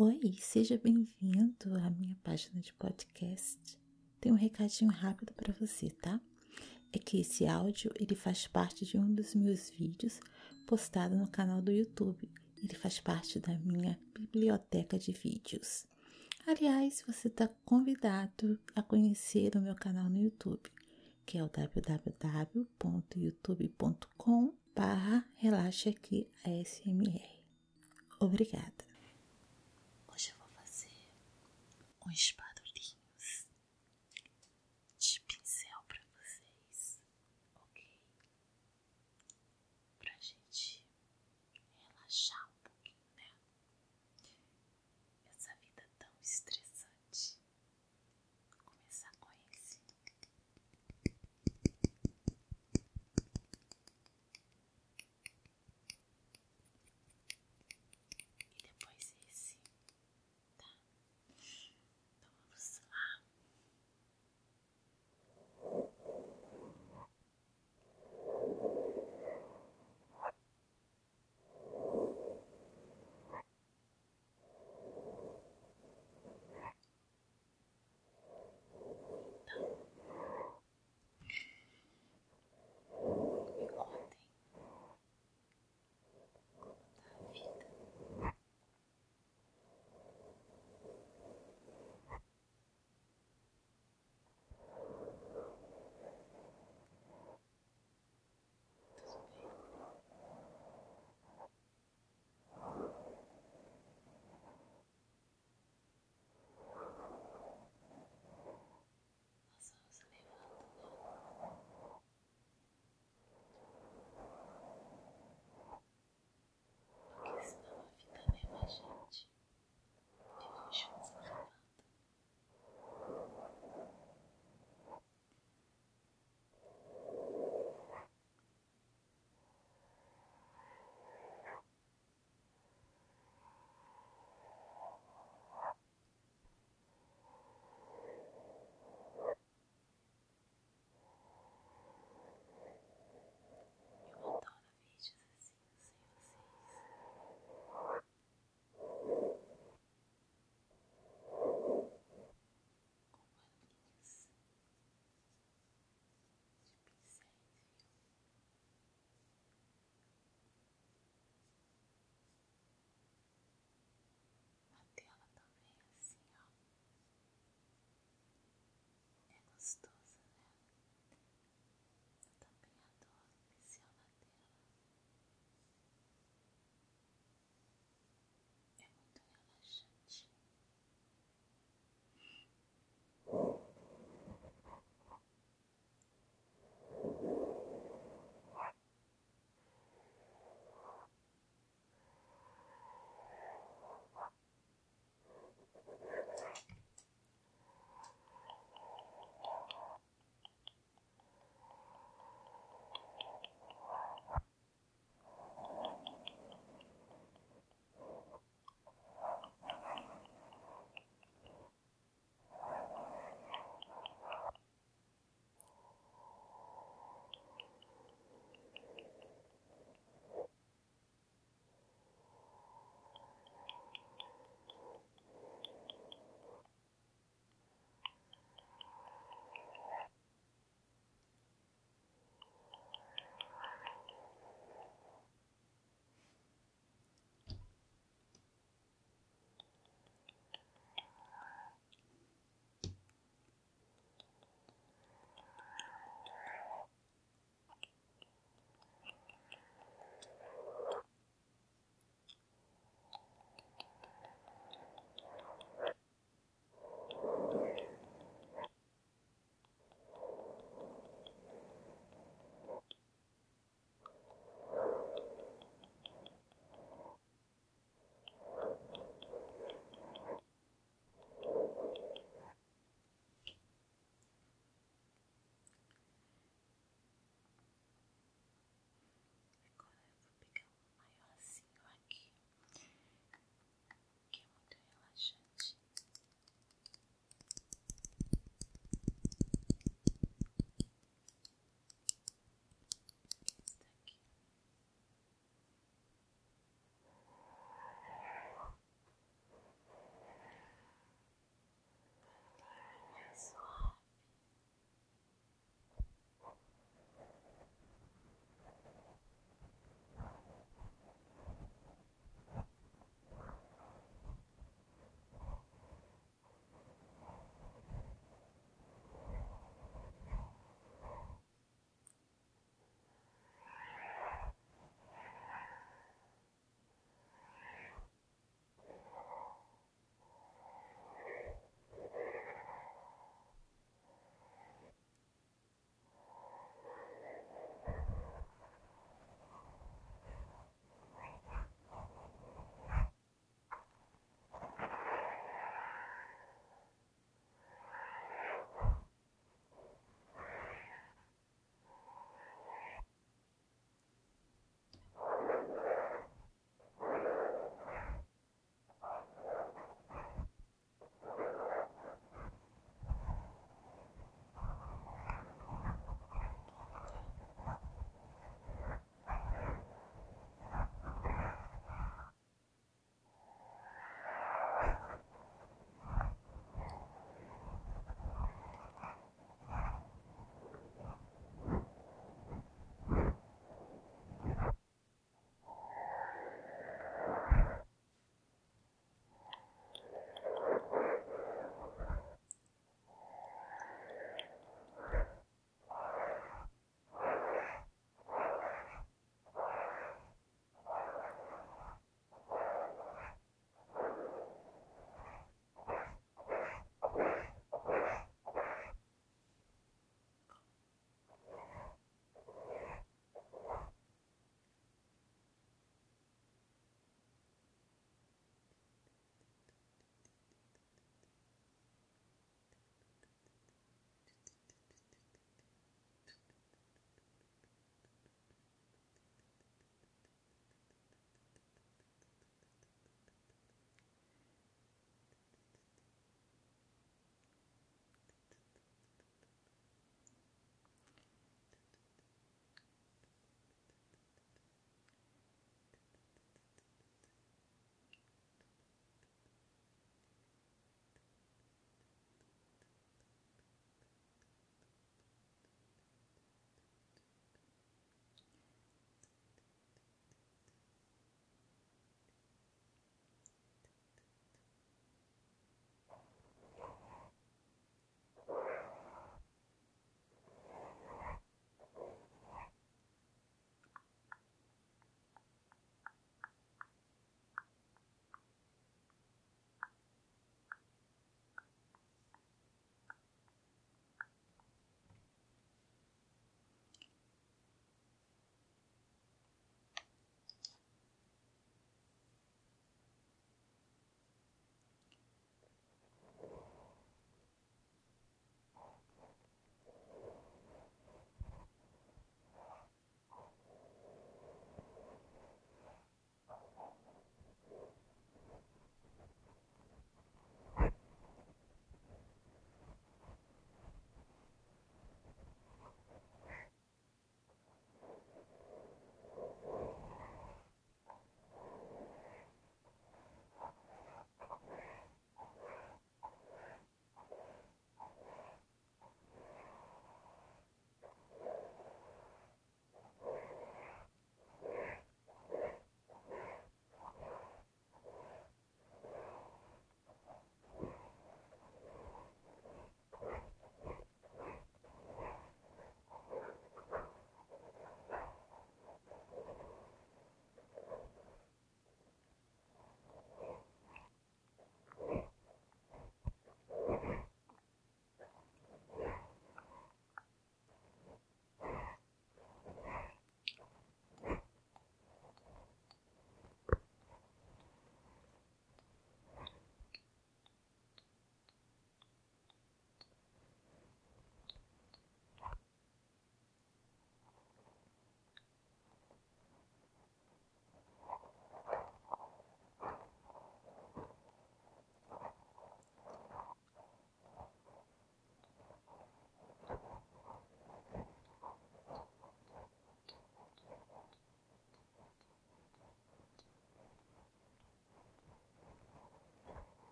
Oi, seja bem-vindo à minha página de podcast. Tem um recadinho rápido para você, tá? É que esse áudio ele faz parte de um dos meus vídeos postado no canal do YouTube. Ele faz parte da minha biblioteca de vídeos. Aliás, você está convidado a conhecer o meu canal no YouTube, que é o www.youtube.com barra relaxa aqui ASMR. Obrigada. Barulhinhos